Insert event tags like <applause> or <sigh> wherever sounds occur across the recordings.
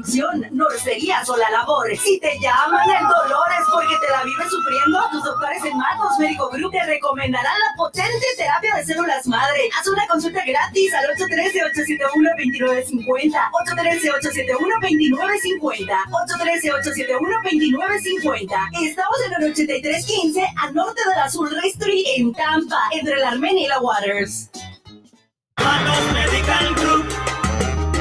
construcción, norcería o la labor. Si te llaman el dolor es porque te la vives sufriendo, tus doctores en Matos Médico Group te recomendarán la potente terapia de células madre. Haz una consulta gratis al 813-871-2950. 813-871-2950. 813-871-2950. Estamos en el 8315 al norte del Azul Ray Street en Tampa, entre la Armenia y la Waters. Matos Medical Group,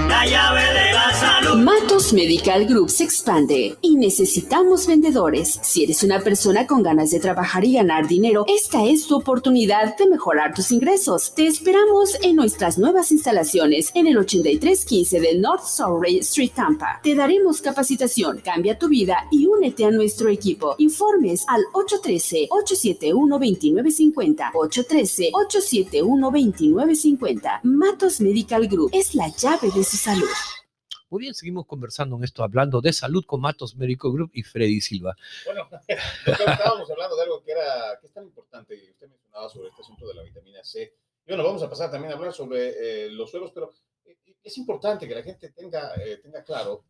la llave de la salud. Matos Medical Group se expande y necesitamos vendedores. Si eres una persona con ganas de trabajar y ganar dinero, esta es tu oportunidad de mejorar tus ingresos. Te esperamos en nuestras nuevas instalaciones en el 8315 de North Surrey Street, Tampa. Te daremos capacitación, cambia tu vida y únete a nuestro equipo. Informes al 813-871-2950. 813-871-2950. Matos Medical Group es la llave de su salud. Muy bien, seguimos conversando en esto, hablando de salud con Matos Médico Group y Freddy Silva. Bueno, <laughs> estábamos hablando de algo que, era, que es tan importante y usted mencionaba sobre este asunto de la vitamina C. Y bueno, vamos a pasar también a hablar sobre eh, los sueros, pero eh, es importante que la gente tenga, eh, tenga claro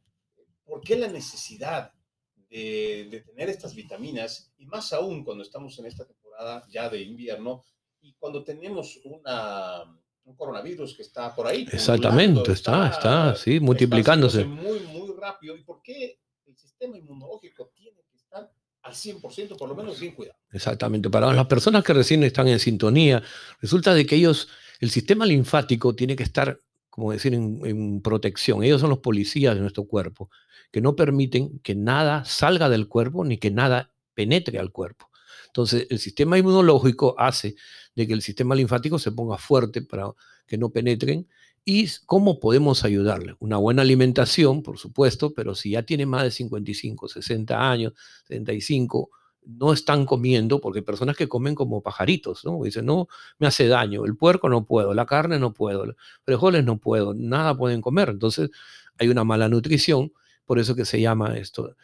por qué la necesidad de, de tener estas vitaminas, y más aún cuando estamos en esta temporada ya de invierno y cuando tenemos una, un coronavirus que está por ahí. Exactamente, está, está, sí, multiplicándose. está Muy, muy rápido. ¿Y por qué el sistema inmunológico tiene que estar al 100%, por lo menos bien cuidado? Exactamente. Para las personas que recién están en sintonía, resulta de que ellos, el sistema linfático tiene que estar, como decir, en, en protección. Ellos son los policías de nuestro cuerpo, que no permiten que nada salga del cuerpo ni que nada penetre al cuerpo. Entonces, el sistema inmunológico hace de que el sistema linfático se ponga fuerte para que no penetren. ¿Y cómo podemos ayudarle? Una buena alimentación, por supuesto, pero si ya tiene más de 55, 60 años, 75, no están comiendo, porque hay personas que comen como pajaritos, ¿no? Dicen, no, me hace daño, el puerco no puedo, la carne no puedo, los frijoles no puedo, nada pueden comer. Entonces, hay una mala nutrición, por eso que se llama esto.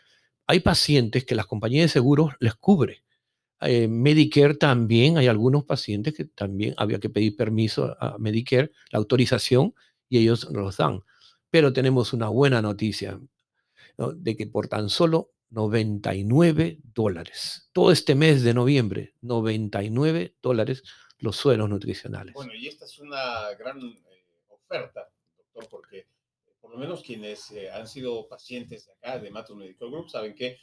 Hay pacientes que las compañías de seguros les cubre eh, Medicare también, hay algunos pacientes que también había que pedir permiso a Medicare, la autorización, y ellos nos los dan. Pero tenemos una buena noticia, ¿no? de que por tan solo 99 dólares, todo este mes de noviembre, 99 dólares los sueros nutricionales. Bueno, y esta es una gran eh, oferta, doctor, porque por lo menos quienes eh, han sido pacientes de acá, de Matos Medical Group, saben que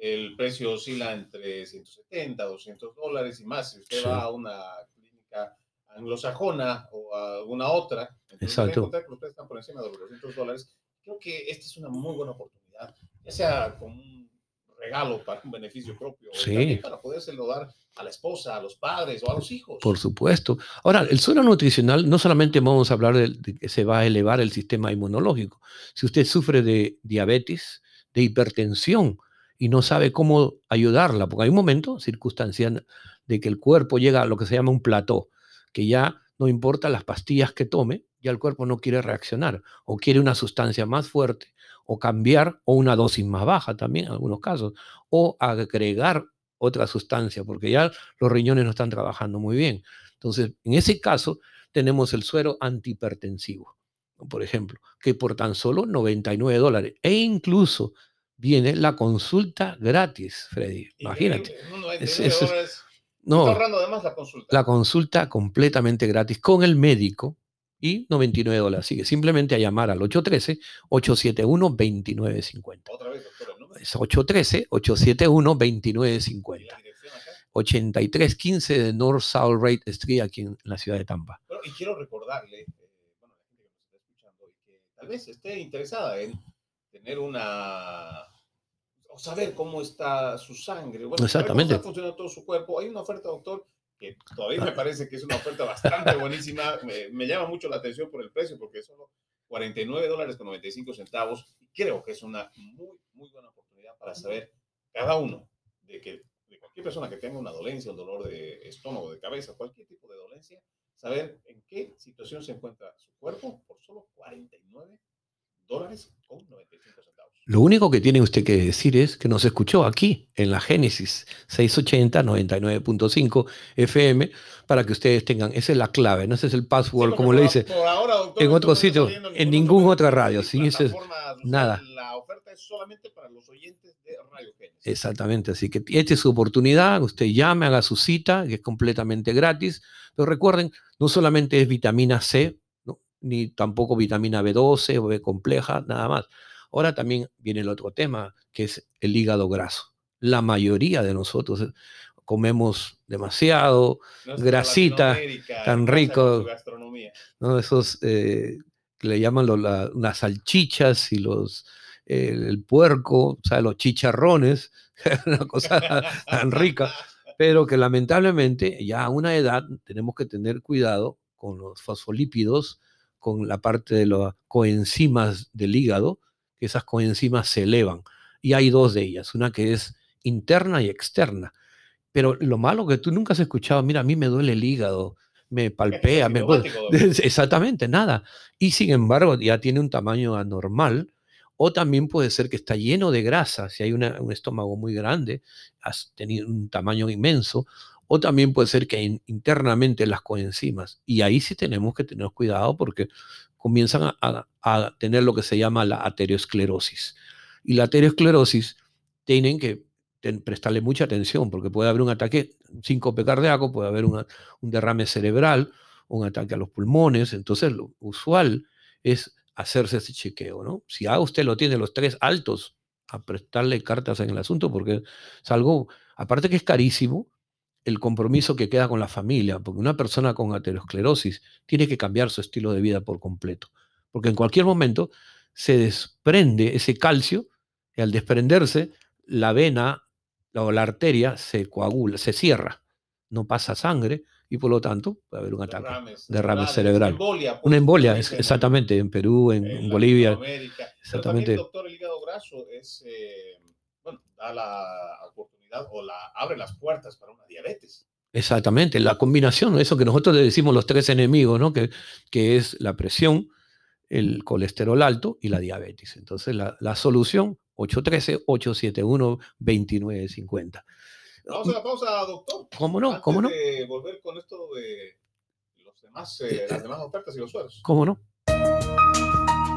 el precio oscila entre 170, 200 dólares y más. Si usted Sí. va a una clínica anglosajona o a alguna otra, Exacto. que los están por encima de los 200 dólares. Creo que esta es una muy buena oportunidad, ya sea como un regalo para un beneficio propio, Sí. para podérselo dar a la esposa, a los padres o a los hijos. Por supuesto. Ahora, el suero nutricional, no solamente vamos a hablar de, de que se va a elevar el sistema inmunológico. Si usted sufre de diabetes, de hipertensión y no sabe cómo ayudarla, porque hay un momento circunstancial de que el cuerpo llega a lo que se llama un plató, que ya no importa las pastillas que tome, ya el cuerpo no quiere reaccionar o quiere una sustancia más fuerte o cambiar o una dosis más baja también en algunos casos o agregar otra sustancia porque ya los riñones no están trabajando muy bien. Entonces, en ese caso, tenemos el suero antihipertensivo, por ejemplo, que por tan solo 99 dólares. E incluso viene la consulta gratis, Freddy. Imagínate. Increíble, ¿no? 99 Es- es-. Está No, ahorrando además la consulta. la consulta completamente gratis con el médico y 99 dólares. Así que simplemente a llamar al 813-871-2950. Otra vez, doctor, número. Es 813-871-2950. Y la dirección acá. 8315 de North South Rate Street aquí en la ciudad de Tampa. Y quiero recordarle, eh, bueno, la gente que nos está escuchando y que tal vez esté interesada en tener una o saber cómo está su sangre, bueno, Exactamente. cómo está funcionando todo su cuerpo. Hay una oferta, doctor, que todavía me parece que es una oferta bastante buenísima. Me, me llama mucho la atención por el precio, porque solo 49 dólares con 95 centavos. Y creo que es una muy, muy buena oportunidad para saber cada uno de que de cualquier persona que tenga una dolencia, un dolor de estómago, de cabeza, cualquier tipo de dolencia, saber en qué situación se encuentra su cuerpo por solo 49 dólares con 95 centavos. Lo único que tiene usted que decir es que nos escuchó aquí en la Génesis 680 99.5 FM para que ustedes tengan, esa es la clave, no ese es el password, Sí, como le dice. por ahora, doctor, en otro sitio, en ninguna otra radio, ni sí, ese es- plataforma o sea, Nada. la oferta es solamente para los oyentes de Radio Génesis. Exactamente, así que esta es su oportunidad, usted llame, haga su cita, que es completamente gratis, pero recuerden, no solamente es vitamina C. ni tampoco vitamina B12 o B compleja, nada más. Ahora también viene el otro tema, que es el hígado graso. La mayoría de nosotros eh, comemos demasiado, Nuestra grasita, tan rico. ¿no? Esos eh, que le llaman lo- la- unas salchichas y los eh, el puerco, o sea, los chicharrones, <laughs> una cosa <laughs> tan rica, pero que lamentablemente ya a una edad tenemos que tener cuidado con los fosfolípidos, con la parte de las coenzimas del hígado, que esas coenzimas se elevan. Y hay dos de ellas, una que es interna y externa. Pero lo malo que tú nunca has escuchado, mira, a mí me duele el hígado, me palpea, me. <laughs> Exactamente, nada. Y sin embargo, ya tiene un tamaño anormal. O también puede ser que está lleno de grasa, si hay una- un estómago muy grande, has tenido un tamaño inmenso. O también puede ser que in- internamente las coenzimas. Y ahí sí tenemos que tener cuidado porque comienzan a, tener lo que se llama la aterosclerosis. Y la aterosclerosis tienen que prestarle mucha atención porque puede haber un ataque, síncope cardíaco, puede haber un derrame cerebral, un ataque a los pulmones. Entonces, lo usual es hacerse ese chequeo, ¿no? Si a usted lo tiene los tres altos, a prestarle cartas en el asunto, porque es algo, aparte que es carísimo, el compromiso que queda con la familia, porque una persona con aterosclerosis tiene que cambiar su estilo de vida por completo, porque en cualquier momento se desprende ese calcio y al desprenderse, la vena o la arteria se coagula, se cierra, no pasa sangre y por lo tanto puede haber un ataque. Derrame cerebrales, cerebral. Embolia, pues, Una embolia, es- exactamente, en Perú, en, Bolivia. Pero Exactamente. también, doctor, el hígado graso es, eh, bueno, da la oportunidad o la, abre las puertas para una diabetes. Exactamente, la combinación, eso que nosotros le decimos los tres enemigos, ¿no? que, que es la presión, el colesterol alto y la diabetes. Entonces, la, la solución, 813-871-2950. Vamos a la pausa, doctor. ¿Cómo no? Antes ¿Cómo no? de volver con esto de los demás, eh, las demás ofertas y los suelos. ¿Cómo no?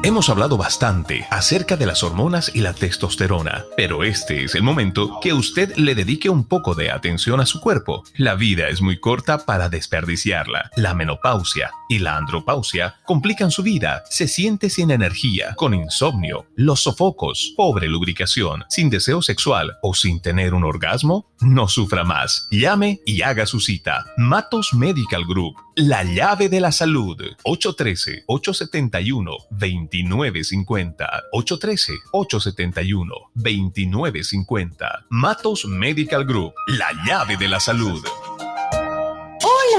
Hemos hablado bastante acerca de las hormonas y la testosterona, pero este es el momento que usted le dedique un poco de atención a su cuerpo. La vida es muy corta para desperdiciarla. La menopausia y la andropausia complican su vida. Se siente sin energía, con insomnio, los sofocos, pobre lubricación, sin deseo sexual o sin tener un orgasmo. No sufra más. Llame y haga su cita. Matos Medical Group. La llave de la salud. 813-871-2950. 813-871-2950. Matos Medical Group. La llave de la salud.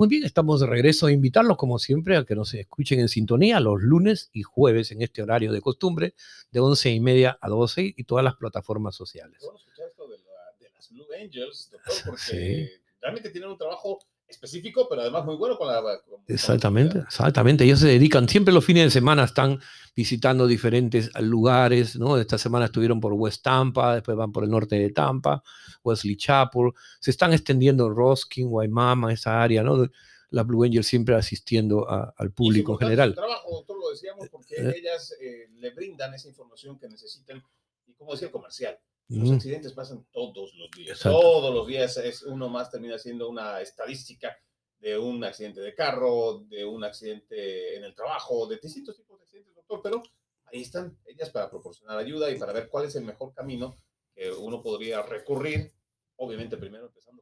Muy bien, estamos de regreso a invitarlos, como siempre, a que nos escuchen en sintonía los lunes y jueves en este horario de costumbre, de 11 y media a 12 y todas las plataformas sociales. Bueno escuchar esto de, la- de las Blue Angels, doctor, porque Sí. realmente tienen un trabajo específico, pero además muy bueno con la. con- con la Exactamente, exactamente. Ellos se dedican, siempre los fines de semana están visitando diferentes lugares, ¿no? Esta semana estuvieron por West Tampa, después van por el norte de Tampa, Wesley Chapel, se están extendiendo en Roskin, Waimama, esa área, ¿no? La Blue Angel siempre asistiendo a- al público en general. su trabajo, doctor, lo decíamos, porque Eh. ellas eh, le brindan esa información que necesitan. Y como decía comercial, los accidentes pasan todos los días. Exacto. Todos los días es uno más termina siendo una estadística de un accidente de carro, de un accidente en el trabajo, de distintos tipos de accidentes, doctor. Pero ahí están ellas para proporcionar ayuda y para ver cuál es el mejor camino que uno podría recurrir. Obviamente, primero empezando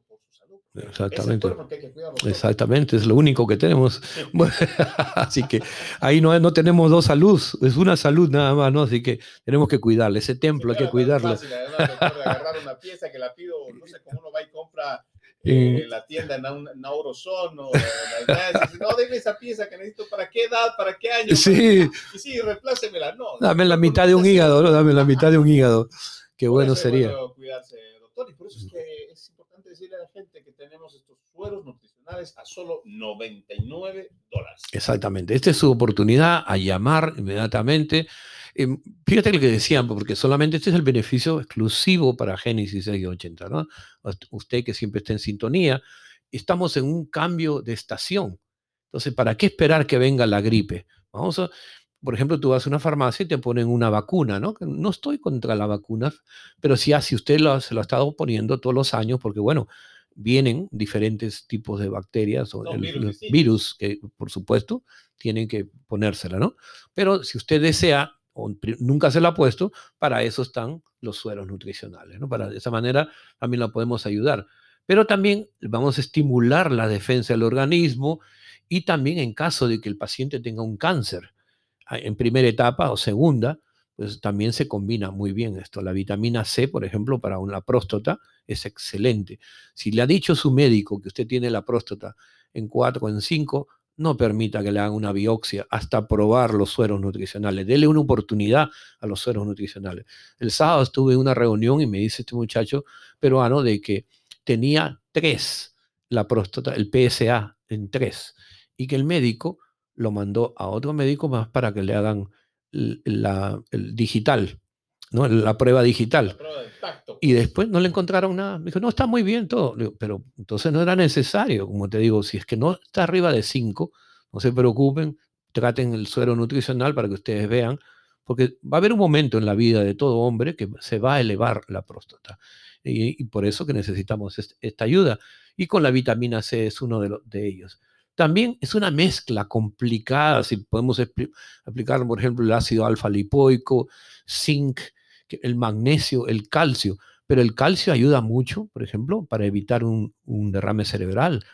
salud. porque Es el Exactamente. cuerpo que hay que cuidar, doctor. Exactamente, es lo único que tenemos. <laughs> Bueno, así que ahí no, no tenemos dos salud, es una salud nada más, ¿no? Así que tenemos que cuidarle, ese templo hay que cuidarlo. fácil, agarrar una pieza que la pido, no sé cómo uno va y compra eh, en la tienda en un o en las no, deme esa pieza que necesito, ¿para qué edad? ¿Para qué año? Sí. Y sí, replácemela, no. Dame la mitad de un hígado, ¿no? Dame la mitad de un hígado. Qué bueno sería. Bueno cuidarse, doctor, y por eso es que es importante decirle a la gente que tenemos estos sueros nutricionales a solo 99 dólares. Exactamente. Esta es su oportunidad a llamar inmediatamente. Eh, fíjate lo que decían, porque solamente este es el beneficio exclusivo para Génesis 680, ¿no? Usted que siempre está en sintonía, estamos en un cambio de estación. Entonces, ¿para qué esperar que venga la gripe? Vamos a, por ejemplo, tú vas a una farmacia y te ponen una vacuna, ¿no? No estoy contra las vacunas, pero sí, si usted lo, se lo ha estado poniendo todos los años, porque bueno, vienen diferentes tipos de bacterias o virus, virus, que por supuesto tienen que ponérsela, ¿no? Pero si usted desea o nunca se la ha puesto, para eso están los sueros nutricionales, ¿no? Para de esa manera también la podemos ayudar. Pero también vamos a estimular la defensa del organismo y también en caso de que el paciente tenga un cáncer en primera etapa o segunda, pues también se combina muy bien esto. La vitamina C, por ejemplo, para una próstata es excelente. Si le ha dicho su médico que usted tiene la próstata en 4 o en 5, no permita que le hagan una biopsia hasta probar los sueros nutricionales. Dele una oportunidad a los sueros nutricionales. El sábado estuve en una reunión y me dice este muchacho peruano de que tenía tres la próstata, el PSA en tres, y que el médico lo mandó a otro médico más para que le hagan la, el digital, ¿no? la prueba digital. Y pues. después no le encontraron nada. Me dijo, no, está muy bien todo. pero entonces no era necesario, como te digo, si es que no está arriba de 5, no se preocupen, traten el suero nutricional para que ustedes vean, porque va a haber un momento en la vida de todo hombre que se va a elevar la próstata. Y, por eso que necesitamos esta ayuda. Y con la vitamina C es uno de, de ellos. También es una mezcla complicada, si podemos aplicar, por ejemplo, el ácido alfa lipoico, zinc, el magnesio, el calcio. Pero el calcio ayuda mucho, por ejemplo, para evitar un, derrame cerebral.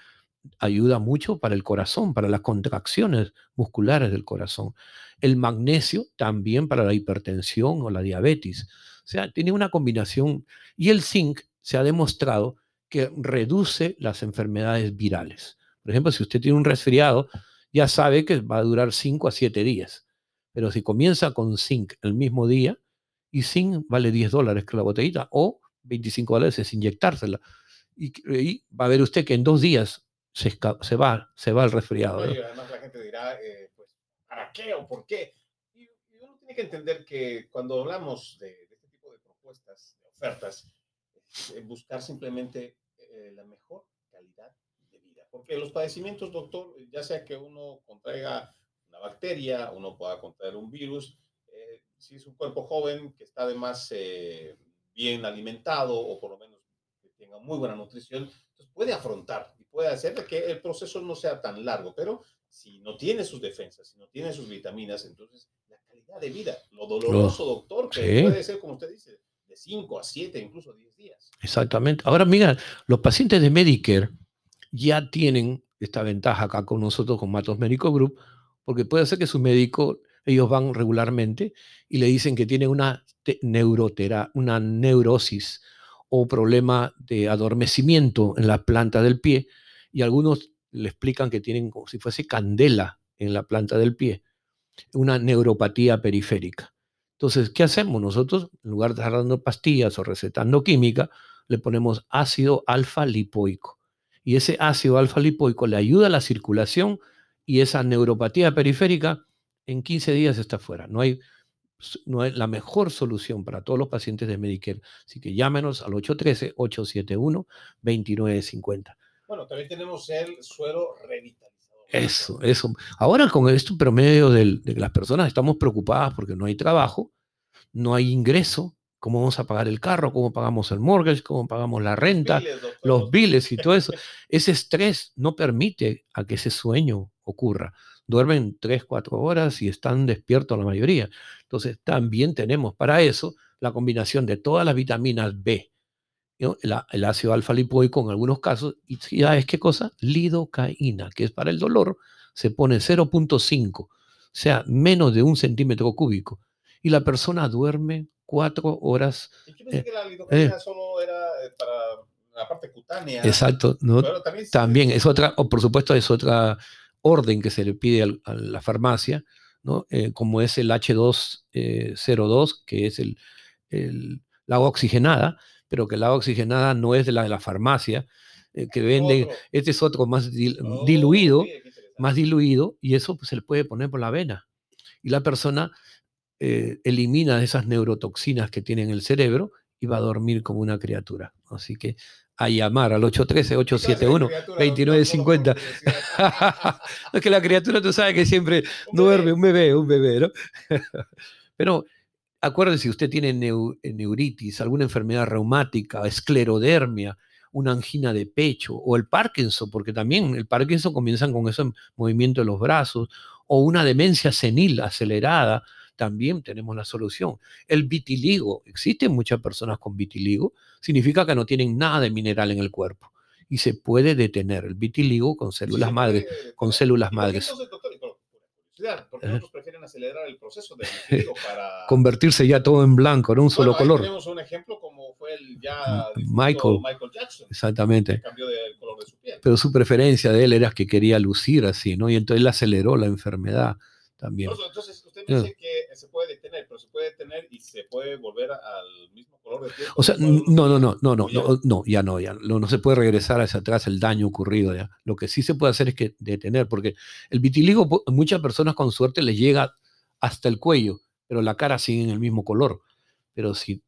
Ayuda mucho para el corazón, para las contracciones musculares del corazón. El magnesio también para la hipertensión o la diabetes. O sea, tiene una combinación. Y el zinc se ha demostrado que reduce las enfermedades virales. Por ejemplo, si usted tiene un resfriado, ya sabe que va a durar 5 a 7 días. Pero si comienza con zinc el mismo día, y zinc vale 10 dólares que la botellita, o 25 dólares es inyectársela. Y, va a ver usted que en dos días se, va, se el resfriado. además la gente dirá, eh, pues, ¿para qué o por qué? Y, uno tiene que entender que cuando hablamos de, este tipo de propuestas, de ofertas, buscar simplemente eh, la mejor calidad porque los padecimientos, doctor, ya sea que uno contraiga una bacteria, uno pueda contraer un virus, eh, si es un cuerpo joven que está además eh, bien alimentado o por lo menos que tenga muy buena nutrición, entonces puede afrontar y puede hacer que el proceso no sea tan largo, pero si no tiene sus defensas, si no tiene sus vitaminas, entonces la calidad de vida, lo doloroso, doctor, que puede ser, como usted dice, de 5 a 7, incluso 10 días. Exactamente. Ahora, mira, los pacientes de Medicare, ya tienen esta ventaja acá con nosotros, con Matos Medical Group, porque puede ser que su médico, ellos van regularmente y le dicen que tiene una neurotera, una neurosis o problema de adormecimiento en la planta del pie, y algunos le explican que tienen como si fuese candela en la planta del pie, una neuropatía periférica. Entonces, ¿qué hacemos? Nosotros, en lugar de estar dando pastillas o recetando química, le ponemos ácido alfa lipoico y ese ácido alfa lipoico le ayuda a la circulación y esa neuropatía periférica en 15 días está fuera. No hay, no hay la mejor solución para todos los pacientes de Medicare. Así que llámenos al 813-871-2950. Bueno, también tenemos el suero revitalizador. Eso, eso. Ahora con esto promedio de las personas estamos preocupadas porque no hay trabajo, no hay ingreso, cómo vamos a pagar el carro, cómo pagamos el mortgage, cómo pagamos la renta, los biles y todo eso. <laughs> Ese estrés no permite a que ese sueño ocurra. Duermen tres, cuatro horas y están despiertos la mayoría. Entonces, también tenemos para eso la combinación de todas las vitaminas B, el, ácido alfa lipoico en algunos casos, y ya es qué cosa? Lidocaína, que es para el dolor, se pone 0.5, o sea, menos de un centímetro cúbico. Y la persona duerme cuatro horas. Yo pensé eh, que la eh. solo era eh, para la parte cutánea. Exacto, ¿no? También, También es otra, o por supuesto es otra orden que se le pide al- a la farmacia, ¿no? Eh, como es el H202, que es el, el- la agua oxigenada, pero que la agua oxigenada no es de la de la farmacia, que venden, Otro. este es otro más dil- Oh, diluido, más diluido, y eso pues, se le puede poner por la vena. Y la persona eh, elimina esas neurotoxinas que tiene en el cerebro y va a dormir como una criatura. Así que a llamar al ¿Qué clase de 813-871. criatura, doctor? 2950. <laughs> No, no lo puedo decir. es que la criatura, tú sabes que siempre Un duerme, bebé. un bebé, un bebé, ¿no? <laughs> Pero acuérdense, si usted tiene neu- eh, neuritis, alguna enfermedad reumática, esclerodermia, una angina de pecho o el Parkinson, porque también el Parkinson comienzan con ese movimiento de los brazos, o una demencia senil acelerada, también tenemos la solución. El vitiligo, existen muchas personas con vitiligo, significa que no tienen nada de mineral en el cuerpo y se puede detener el vitiligo con Sí, células se madres, puede con detener. células ¿Y por qué madres. entonces, doctor, y por- por curiosidad, ¿por qué Ajá. otros prefieren acelerar el proceso <laughs> vitiligo para... Convertirse ya todo en blanco, en un solo ahí color. tenemos un ejemplo como fue el ya Michael. Michael Jackson, que Exactamente. cambió de- el color de su piel. Pero su preferencia de él era que quería lucir así, ¿no? Y entonces él aceleró la enfermedad también. Entonces, dice que se puede detener, pero se puede detener y se puede volver al mismo color de piel. O sea, no, no, no, no, no, no, no, ya no, ya no, no se puede regresar hacia atrás el daño ocurrido ya. Lo que sí se puede hacer es que detener, porque el vitiligo, muchas personas con suerte les llega hasta el cuello, pero la cara sigue en el mismo color. Pero si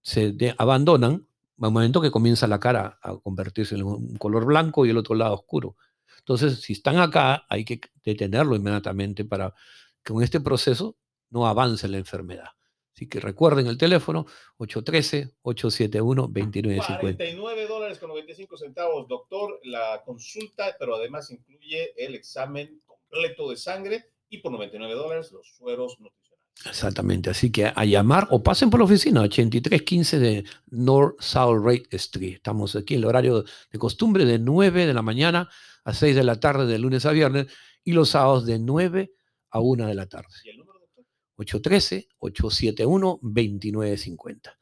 se de- abandonan, un momento que comienza la cara a convertirse en un color blanco y el otro lado oscuro. Entonces, si están acá, hay que detenerlo inmediatamente para que con este proceso no avance la enfermedad. Así que recuerden el teléfono 813-871-2950. 49 dólares con 95 centavos, doctor, la consulta, pero además incluye el examen completo de sangre y por 99 dólares los sueros nutricionales. Exactamente, así que a llamar o pasen por la oficina 8315 de North South Rate Street. Estamos aquí en el horario de costumbre de 9 de la mañana a 6 de la tarde de lunes a viernes y los sábados de 9 a 1 de la tarde. ¿Y el número, doctor? 813-871-2950.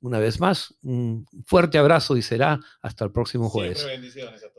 Una vez más, un fuerte abrazo y será hasta el próximo jueves. Siempre bendiciones a todos.